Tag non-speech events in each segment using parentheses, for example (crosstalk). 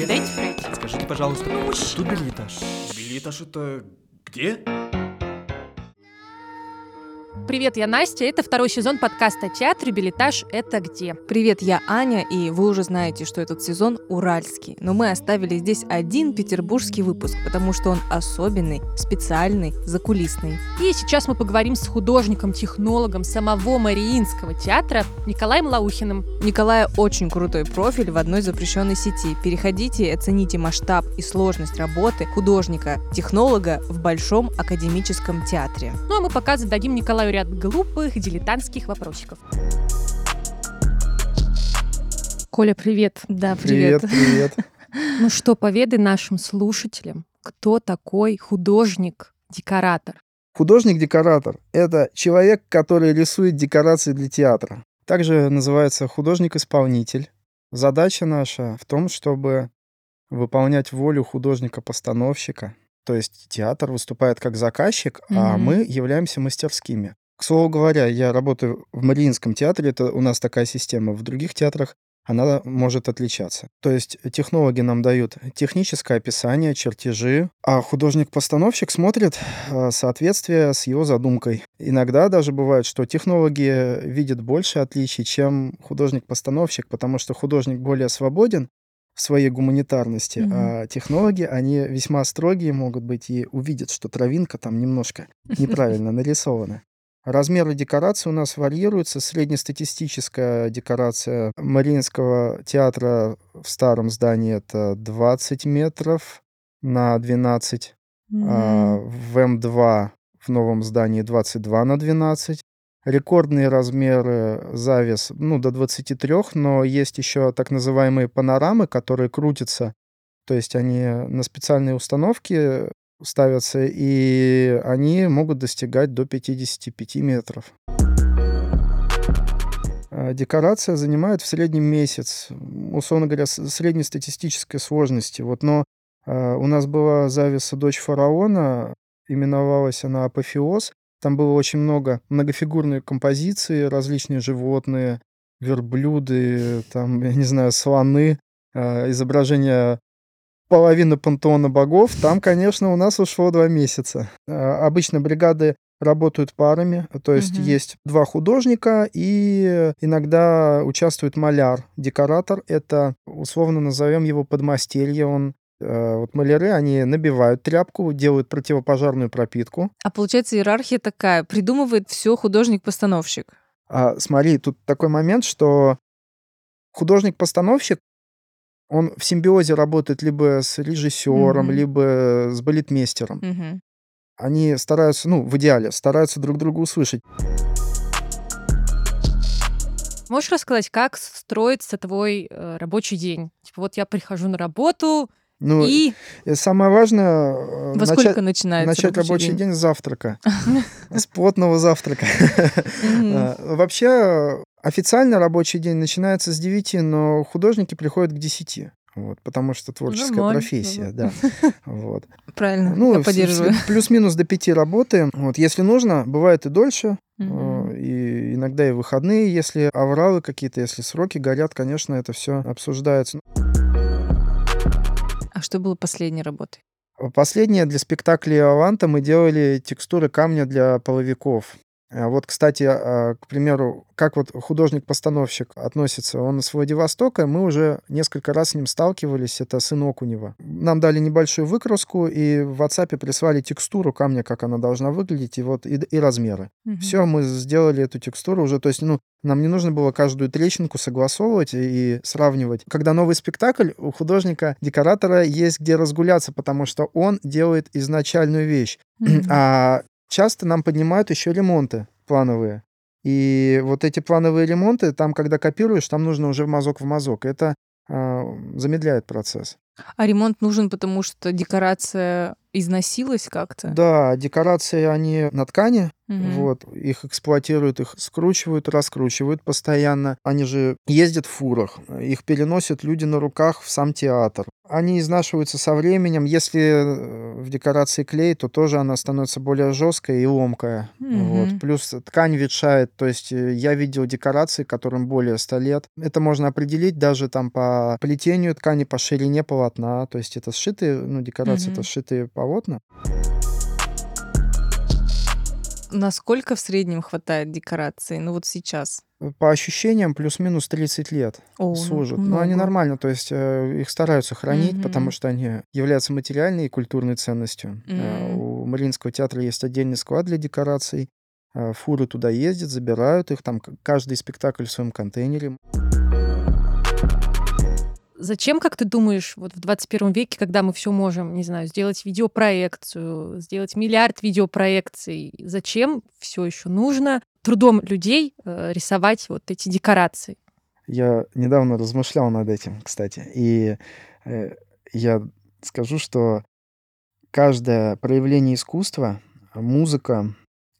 где? Дайте пройти. Скажите, пожалуйста, тут билетаж. Билетаж это где? Привет, я Настя. Это второй сезон подкаста «Театр билетаж. Это где?». Привет, я Аня, и вы уже знаете, что этот сезон уральский. Но мы оставили здесь один петербургский выпуск, потому что он особенный, специальный, закулисный. И сейчас мы поговорим с художником-технологом самого Мариинского театра Николаем Лаухиным. Николая очень крутой профиль в одной запрещенной сети. Переходите и оцените масштаб и сложность работы художника-технолога в Большом академическом театре. Ну а мы пока зададим Николаю ряд глупых дилетантских вопросиков. Коля, привет. Да, привет. Привет, привет. (laughs) Ну что, поведай нашим слушателям, кто такой художник-декоратор? Художник-декоратор — это человек, который рисует декорации для театра. Также называется художник-исполнитель. Задача наша в том, чтобы выполнять волю художника-постановщика. То есть театр выступает как заказчик, а Мгм. мы являемся мастерскими. К слову говоря, я работаю в Мариинском театре, это у нас такая система. В других театрах она может отличаться. То есть технологи нам дают техническое описание, чертежи, а художник-постановщик смотрит э, соответствие с его задумкой. Иногда даже бывает, что технологи видят больше отличий, чем художник-постановщик, потому что художник более свободен в своей гуманитарности, Мгм. а технологи, они весьма строгие могут быть и увидят, что травинка там немножко неправильно нарисована. Размеры декорации у нас варьируются. Среднестатистическая декорация Мариинского театра в старом здании это 20 метров на 12, а в М2 в новом здании 22 на 12. Рекордные размеры завес, ну, до 23, но есть еще так называемые панорамы, которые крутятся. То есть они на специальные установки ставятся, и они могут достигать до 55 метров. А Декорация занимает в среднем месяц, условно говоря, среднестатистической сложности. Вот, но а, у нас была зависа «Дочь фараона», именовалась она «Апофеоз». Там было очень много многофигурные композиции, различные животные, верблюды, там, я не знаю, слоны, а, изображения половины пантеона богов. Там, конечно, у нас ушло два месяца. А, Обычно бригады работают парами, то есть Мгм. есть два художника и иногда участвует маляр. Декоратор — это, условно назовем его подмастерье, он э, вот маляры, они набивают тряпку, делают противопожарную пропитку. А получается, иерархия такая. Придумывает все художник-постановщик. А, смотри, тут такой момент, что художник-постановщик, он в симбиозе работает либо с режиссером, Мгм. либо с балетмейстером. Мгм. Они стараются, ну, в идеале, стараются друг друга услышать. Можешь рассказать, как строится твой э, рабочий день? Типа вот я прихожу на работу, Ну, и и самое важное э, Во сколько начинается начать рабочий день? день? с завтрака, (laughs) с плотного завтрака. А, Вообще, э, официально рабочий день начинается с 9, но художники приходят к 10. Вот, потому что творческая Нормально, профессия, да. (laughs) Вот. Правильно, Ну, я поддерживаю. (laughs) плюс-минус до 5 работаем. Вот, если нужно, бывает и дольше, э, и иногда и выходные, если авралы какие-то, если сроки горят, конечно, это все обсуждается. А что было последней работой? Последнее для спектакля Аванта мы делали текстуры камня для половиков. А Вот, кстати, а, к примеру, как вот художник-постановщик относится, он с Владивостока, мы уже несколько раз с ним сталкивались, это сын Окунева. Нам дали небольшую выкраску, и в WhatsApp прислали текстуру камня, как она должна выглядеть, и вот и, и размеры. Мгм. Все, мы сделали эту текстуру уже, то есть, ну, нам не нужно было каждую трещинку согласовывать и сравнивать. Когда новый спектакль, у художника, декоратора есть где разгуляться, потому что он делает изначальную вещь. Мгм. А часто нам поднимают еще ремонты плановые. И вот эти плановые ремонты, там, когда копируешь, там нужно уже в мазок в мазок. Это а, замедляет процесс. А ремонт нужен, потому что декорация износилась как-то? Да, декорации, они на ткани, Мгм. вот, их эксплуатируют, их скручивают, раскручивают постоянно. Они же ездят в фурах, их переносят люди на руках в сам театр. Они изнашиваются со временем. Если э, в декорации клей, то тоже она становится более жесткая и ломкая. Мгм. Вот. Плюс ткань ветшает. То есть э, я видел декорации, которым более 100 лет. Это можно определить даже там по плетению ткани, по ширине полотна, то есть это сшитые, ну, декорации, это Мгм. сшитые полотна. Насколько в среднем хватает декораций? Ну вот сейчас. По ощущениям, плюс-минус 30 лет О, ну, служат. Но они много. нормально, то есть э, их стараются хранить, потому Мгм. что они являются материальной и культурной ценностью. Э, М. У Мариинского театра есть отдельный склад для декораций. Э, Фуры туда ездят, забирают их, там каждый спектакль в своем контейнере. Зачем, как ты думаешь, вот в 21 веке, когда мы все можем, не знаю, сделать видеопроекцию, сделать миллиард видеопроекций, зачем все еще нужно трудом людей э, рисовать вот эти декорации? Я недавно размышлял над этим, кстати, и э, я скажу, что каждое проявление искусства, музыка,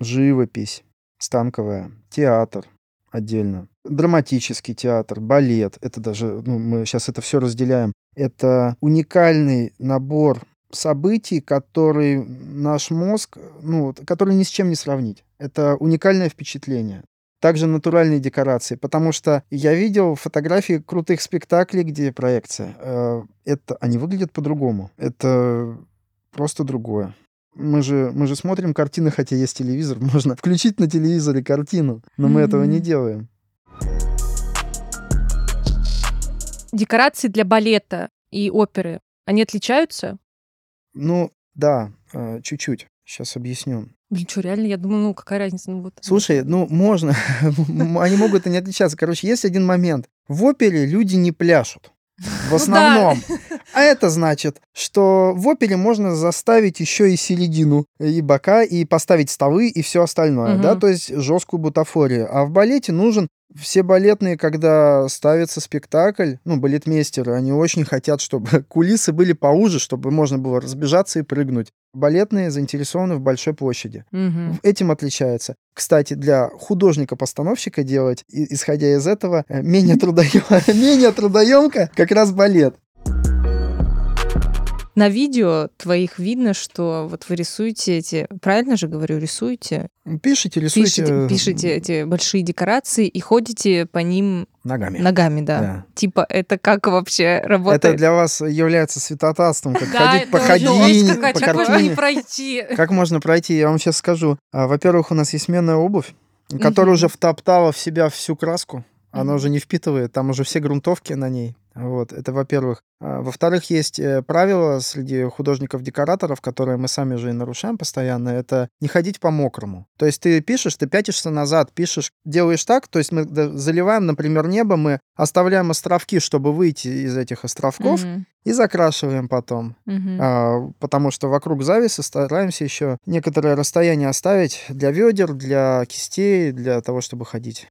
живопись станковая, театр отдельно, драматический театр, балет, это даже, ну, мы сейчас это все разделяем, это уникальный набор событий, который наш мозг, ну, который ни с чем не сравнить. Это уникальное впечатление. Также натуральные декорации, потому что я видел фотографии крутых спектаклей, где проекция. Э, Это, они выглядят по-другому. Это просто другое. Мы же, мы же смотрим картины, хотя есть телевизор. (laughs) Можно включить на телевизоре картину, но мы этого не делаем. Декорации для балета и оперы, они отличаются? Ну, да, э, чуть-чуть. Сейчас объясню. Блин, что, реально, я думаю, ну какая разница? Ну, вот, Слушай, ну можно, (laughs) они могут и не отличаться. Короче, есть один момент. В опере люди не пляшут. В (laughs) Ну основном. А это значит, что в опере можно заставить еще и середину, и бока, и поставить столы, и все остальное, да, то есть жесткую бутафорию. А в балете нужен все балетные, когда ставится спектакль, ну, балетмейстеры, они очень хотят, чтобы (laughs) кулисы были поуже, чтобы можно было разбежаться и прыгнуть. Балетные заинтересованы в большой площади. Мгм. Этим отличается. Кстати, для художника-постановщика делать, исходя из этого, э, менее, трудоем- (laughs) менее трудоемко как раз балет. На видео твоих видно, что вот вы рисуете эти, правильно же говорю, рисуете? Пишите, рисуйте. Пишите, пишите эти большие декорации и ходите по ним Ногами. ногами, да. Да. Типа, это как вообще Это работает? для вас является святотатством, как ходить по это ходине, по как можно не картине. пройти? Как можно пройти, я вам сейчас скажу. А, Во-первых, у нас есть сменная обувь, которая уже втоптала в себя всю краску. Она уже не впитывает, там уже все грунтовки на ней. Вот, это во-первых. А, Во-вторых, есть э, правило среди художников-декораторов, которые мы сами же и нарушаем постоянно, это не ходить по мокрому. То есть ты пишешь, ты пятишься назад, пишешь, делаешь так, то есть мы заливаем, например, небо, мы оставляем островки, чтобы выйти из этих островков, Мгм, и закрашиваем потом. мгм. А, потому что вокруг завесы стараемся еще некоторое расстояние оставить для ведер, для кистей, для того, чтобы ходить.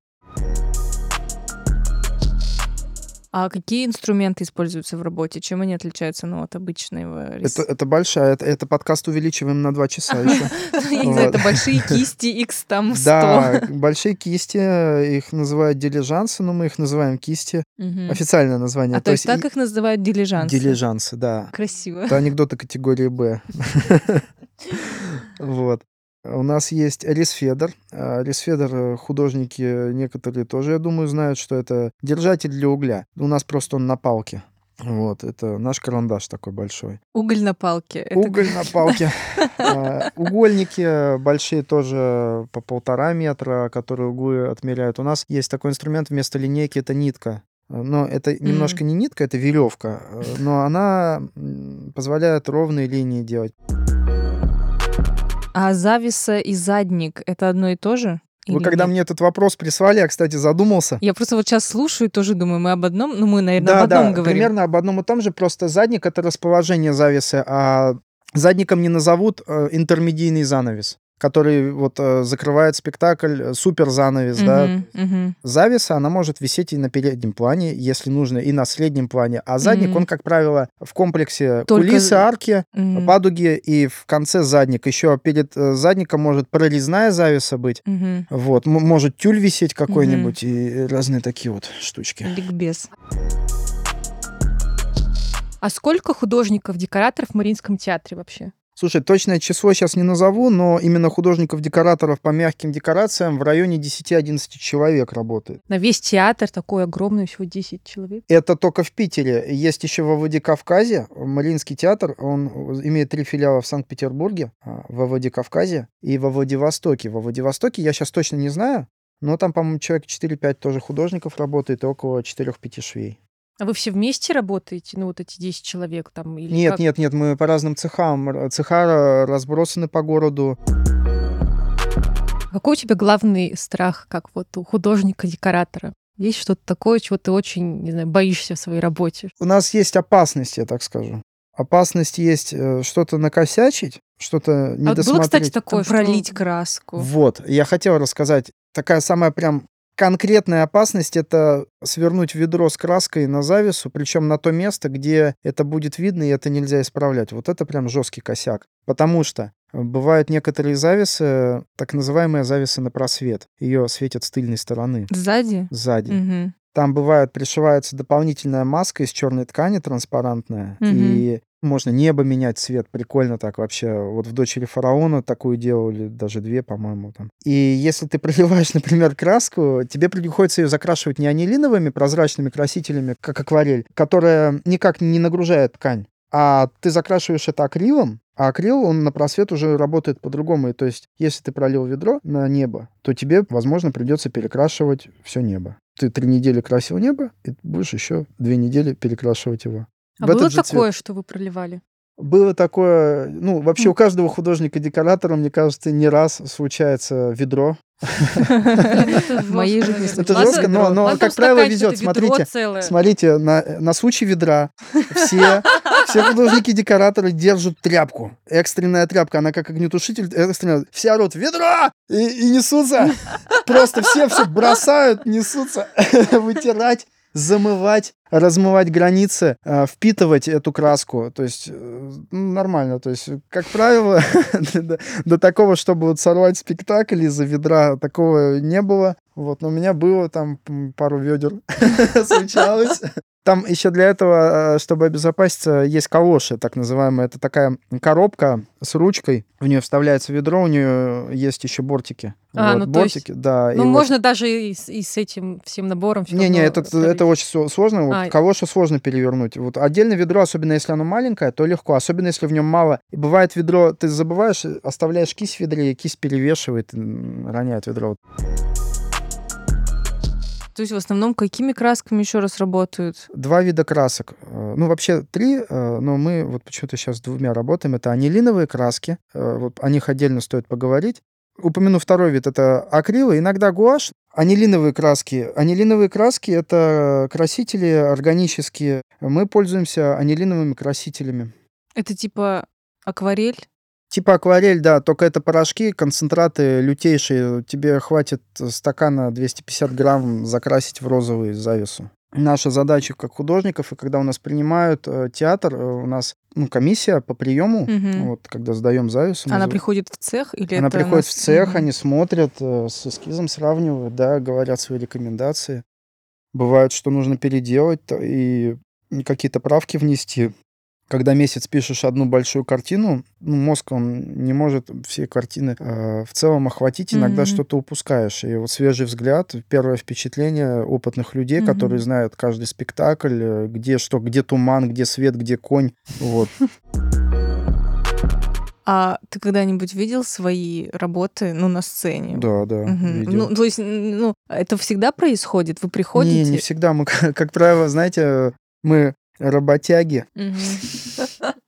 А какие инструменты используются в работе? Чем они отличаются ну, от обычного рис- Это, это большая, это, это подкаст увеличиваем на два часа еще. (laughs) Это большие кисти X там 100. Да, большие кисти, их называют дилижансы, но мы их называем кисти. Официальное название. А то есть так их называют дилижансы? Дилижансы, да. Красиво. Это анекдоты категории Б. (laughs) Вот. У нас есть Рисфедер. А, Рисфедер э, художники некоторые тоже, я думаю, знают, что это держатель для угля. У нас просто он на палке. Вот, это наш карандаш такой большой. Уголь на палке. Это Уголь на (laughs) палке. А, Угольники большие тоже по полтора метра, которые углы отмеряют. У нас есть такой инструмент вместо линейки, это нитка. Но это немножко не нитка, это веревка, э, но она позволяет ровные линии делать. А зависа и задник — это одно и то же? Вы Или когда нет? мне этот вопрос прислали, я, кстати, задумался. Я просто вот сейчас слушаю и тоже думаю, мы об одном, ну мы, наверное, Да, об одном да, говорим. примерно об одном и том же, просто задник — это расположение завесы, а задником не назовут э, интермедийный занавес, который вот э, закрывает спектакль, э, супер занавес, да. Мгм, мгм. Завеса, она может висеть и на переднем плане, если нужно, и на среднем плане. А задник, Мгм. он, как правило, в комплексе Только кулисы, арки, Мгм. падуги и в конце задник. Еще перед э, задником может прорезная завеса быть. Мгм. Вот, м- может тюль висеть какой-нибудь и разные такие вот штучки. Ликбез. А сколько художников, декораторов в Мариинском театре вообще? Слушай, точное число сейчас не назову, но именно художников-декораторов по мягким декорациям в районе 10-11 человек работает. На весь театр такой огромный, всего 10 человек. Это только в Питере. Есть еще в Владикавказе, Мариинский театр, он имеет три филиала в Санкт-Петербурге, а, во Владикавказе и во Владивостоке. Во Владивостоке я сейчас точно не знаю, но там, по-моему, человек 4-5 тоже художников работает и около 4-5 швей. А вы все вместе работаете, ну вот эти 10 человек там? Или Нет, как? нет, нет, мы по разным цехам. Цеха разбросаны по городу. Какой у тебя главный страх, как вот у художника-декоратора? Есть что-то такое, чего ты очень, не знаю, боишься в своей работе? У нас есть опасность, я так скажу. Опасность есть э, что-то накосячить, что-то А вот недосмотреть. было, кстати, такое, что... Пролить краску. Вот, я хотел рассказать. Такая самая прям конкретная опасность — это свернуть ведро с краской на завесу, причем на то место, где это будет видно, и это нельзя исправлять. Вот это прям жесткий косяк. Потому что бывают некоторые завесы, так называемые завесы на просвет. Ее светят с тыльной стороны, Сзади? сзади. Мгм. Там бывает, пришивается дополнительная маска из черной ткани транспарантная, Мгм. и можно небо менять цвет, прикольно так вообще. Вот в «Дочери фараона» такую делали, даже две, по-моему, там. И если ты (laughs) проливаешь, например, краску, тебе приходится ее закрашивать не анилиновыми прозрачными красителями, как акварель, которая никак не нагружает ткань, а ты закрашиваешь это акрилом, а акрил, он на просвет уже работает по-другому. И то есть, если ты пролил ведро на небо, то тебе, возможно, придется перекрашивать все небо. Ты три недели красил небо, и будешь еще две недели перекрашивать его. А в было такое, цвет. что вы проливали? Было такое, ну, вообще у каждого художника-декоратора, мне кажется, не раз случается ведро. В моей жизни Это жестко, но, но как правило, везет. Смотрите, смотрите, на, на случай ведра все, (laughs) все художники-декораторы держат тряпку. Экстренная тряпка, она как огнетушитель. Экстренная. Все орут «Ведро!» и, и несутся. Просто все все бросают, несутся (laughs) вытирать замывать, размывать границы, э, впитывать эту краску. То есть э, нормально. То есть, как правило, (laughs) до, такого, чтобы вот сорвать спектакль из-за ведра, такого не было. Вот, но у меня было там пару ведер (laughs) случалось. Там еще для этого, э, чтобы обезопаситься, есть калоши, так называемая. Это такая коробка с ручкой. В нее вставляется ведро, у нее есть еще бортики. А, Вот, ну, то есть- бортики, да. Ну, вот- можно даже и с, и с этим всем набором всё не-не, равно это, это очень сложно. Вот А. калошу сложно перевернуть. Вот отдельно ведро, особенно если оно маленькое, то легко. Особенно если в нем мало. И бывает ведро, ты забываешь, оставляешь кисть в ведре, и кисть перевешивает, роняет ведро. То есть в основном какими красками еще раз работают? Два вида красок. Э, Ну, вообще три, э, но мы вот почему-то сейчас двумя работаем. Это анилиновые краски. Э, Вот о них отдельно стоит поговорить. Упомяну второй вид, это акрилы, иногда гуашь. Анилиновые краски. Анилиновые краски — это красители органические. Мы пользуемся анилиновыми красителями. Это типа акварель? Типа акварель, да, только это порошки, концентраты лютейшие. Тебе хватит стакана 250 грамм закрасить в розовый завесу. Наша задача как художников, и когда у нас принимают э, театр, э, у нас ну, комиссия по приему, Мгм. вот, когда сдаем завесу. Она за- приходит в цех или Она приходит нас- в цех, Мгм. они смотрят, э, с эскизом сравнивают, да, говорят свои рекомендации. Бывает, что нужно переделать и какие-то правки внести. Когда месяц пишешь одну большую картину, ну, мозг, он не может все картины э, в целом охватить, иногда Мгм. что-то упускаешь. И вот свежий взгляд, первое впечатление опытных людей, Мгм. которые знают каждый спектакль, э, где что, где туман, где свет, где конь. Вот. (laughs) А ты когда-нибудь видел свои работы, ну, на сцене? Да, да. Мгм. видел. Ну, то есть, ну, это всегда происходит? Вы приходите? Не, не всегда. Мы, (laughs) как правило, знаете, мы работяги. (laughs)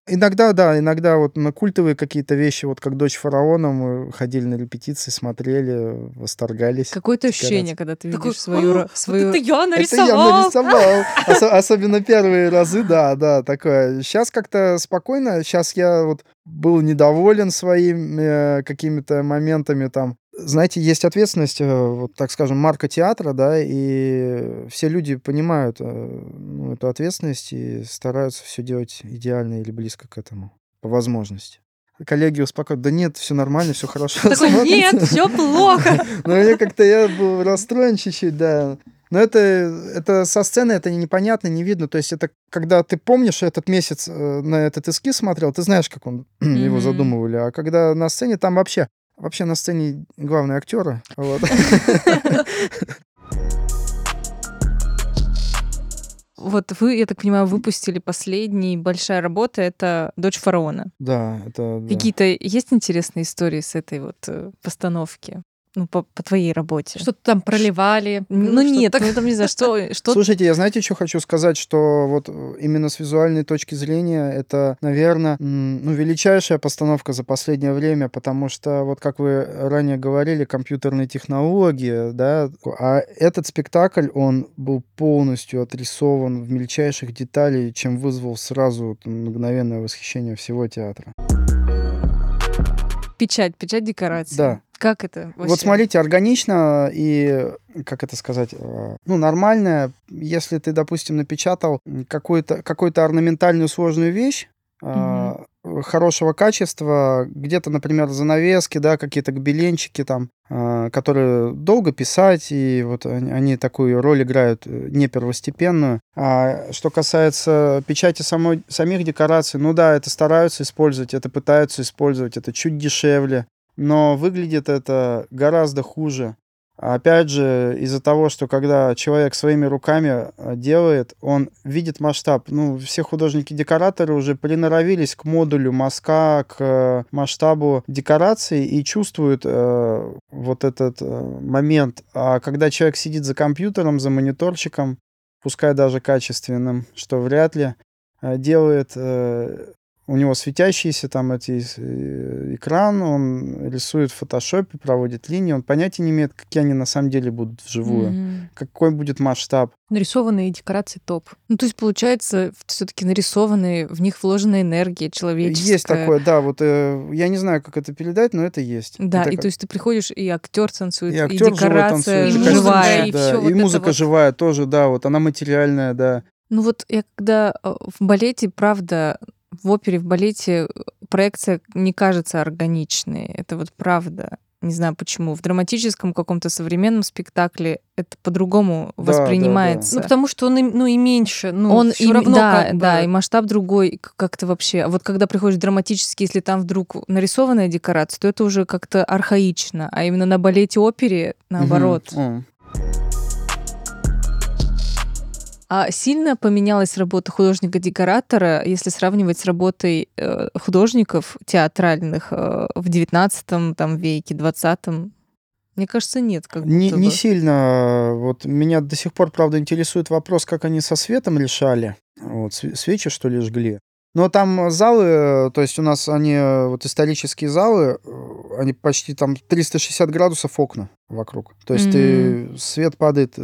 Иногда, да, иногда вот на культовые какие-то вещи, вот как «Дочь фараона», мы ходили на репетиции, смотрели, восторгались. Какое-то ощущение, когда ты видишь свою... «О, свою... Это я Это я нарисовал! нарисовал. (laughs) Осо- особенно первые разы, да, да, такое. Сейчас как-то спокойно. Сейчас я вот был недоволен своими э, какими-то моментами там. Знаете, есть ответственность, э, вот так скажем, марка театра, да, и все люди понимают э, ну, эту ответственность и стараются все делать идеально или близко к этому, по возможности. Коллеги успокаивают, да нет, все нормально, все хорошо. Такой, смотрится». нет, все плохо. (laughs) Но я как-то я был расстроен чуть-чуть, да. Но это, это со сцены, это непонятно, не видно. То есть это когда ты помнишь этот месяц э, на этот эскиз смотрел, ты знаешь, как он (clears throat) его Мгм. задумывали. А когда на сцене, там вообще... Вообще на сцене главные актеры. Вот. Вот вы, я так понимаю, выпустили последний большая работа, это «Дочь фараона». Да, это... да. Какие-то есть интересные истории с этой вот э, постановки? Ну, по, по твоей работе. Что-то там проливали. Ну, что-то нет, так- ну там не знаю, что, (laughs) что Слушайте, я знаете, что хочу сказать, что вот э, именно с визуальной точки зрения это, наверное, ну, величайшая постановка за последнее время, потому что, вот как вы ранее говорили, компьютерные технологии, да, а этот спектакль, он был полностью отрисован в мельчайших деталей, чем вызвал сразу мгновенное восхищение всего театра. Печать, печать декорации. Да. Как это вообще? Вот смотрите, органично и, как это сказать, э, ну, нормальное, если ты, допустим, напечатал какую-то какую орнаментальную сложную вещь, а, хорошего качества, где-то, например, занавески, да, какие-то гобеленчики там, а, которые долго писать, и вот они, они такую роль играют э, не первостепенную. А что касается печати самой, самих декораций, ну да, это стараются использовать, это пытаются использовать, это чуть дешевле, но выглядит это гораздо хуже. Опять же, из-за того, что когда человек своими руками э, делает, он видит масштаб. Ну, все художники-декораторы уже приноровились к модулю мазка, к э, масштабу декорации и чувствуют э, вот этот э, момент. А когда человек сидит за компьютером, за мониторчиком, пускай даже качественным, что вряд ли, э, делает э, у него светящийся там эти э, экран, он рисует в фотошопе, проводит линии, он понятия не имеет, какие они на самом деле будут вживую, Мгм. какой будет масштаб. Нарисованные декорации топ. Ну, то есть, получается, все-таки нарисованные, в них вложена энергия человеческая. Есть такое, да, вот э, я не знаю, как это передать, но это есть. Да, Это и как- то есть ты приходишь, и актер танцует, и и, актер живой декорация танцует, и музыка, живая. и да, всё и вот музыка вот. живая тоже, да, вот она материальная, да. Ну вот я когда э, в балете, правда, в опере, в балете э, проекция не кажется органичной. Это вот правда. Не знаю почему. В драматическом каком-то современном спектакле это по-другому Да, да, да. воспринимается. Ну, потому что он, и- ну, и меньше. Ну, он и, равно да, как бы- да, и масштаб другой как-то вообще. А вот когда приходишь в драматический, если там вдруг нарисованная декорация, то это уже как-то архаично. А именно на балете опере наоборот. Мгм. А сильно поменялась работа художника-декоратора, если сравнивать с работой э, художников театральных э, в 19 там, веке, 20 Мне кажется, нет. Как Не, не сильно. Вот меня до сих пор, правда, интересует вопрос, как они со светом решали. Вот, св- свечи, что ли, жгли. Но там залы, э, то есть у нас они, э, вот исторические залы, э, они почти там 360 градусов окна вокруг. То есть ты, свет падает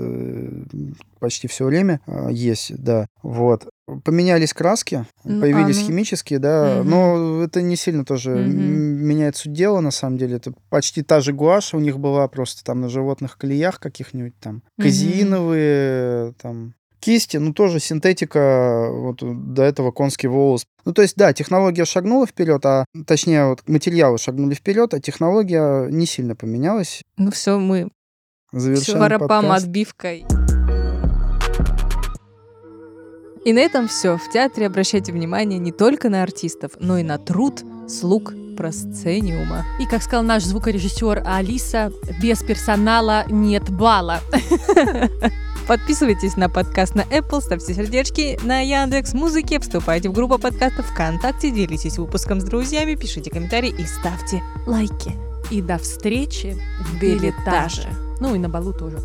почти все время, есть, да. Вот. Поменялись краски, Ну, появились а, ну. химические, да, Мгм. но это не сильно тоже м, меняет суть дела, на самом деле. Это почти та же гуашь у них была, просто там на животных колеях каких-нибудь там. Казеиновые, там, кисти, ну, тоже синтетика, вот до этого конский волос. Ну, то есть, да, технология шагнула вперед, а точнее, вот материалы шагнули вперед, а технология не сильно поменялась. Ну все, мы Завершаем Шварапам подкаст. отбивкой. И на этом все. В театре обращайте внимание не только на артистов, но и на труд слуг просцениума. И, как сказал наш звукорежиссер Алиса, без персонала нет бала. (laughs) Подписывайтесь на подкаст на Apple, ставьте сердечки на Яндекс Музыке, вступайте в группу подкастов ВКонтакте, делитесь выпуском с друзьями, пишите комментарии и ставьте лайки. И до встречи в Билетаже. билетаже. Ну и на балу тоже.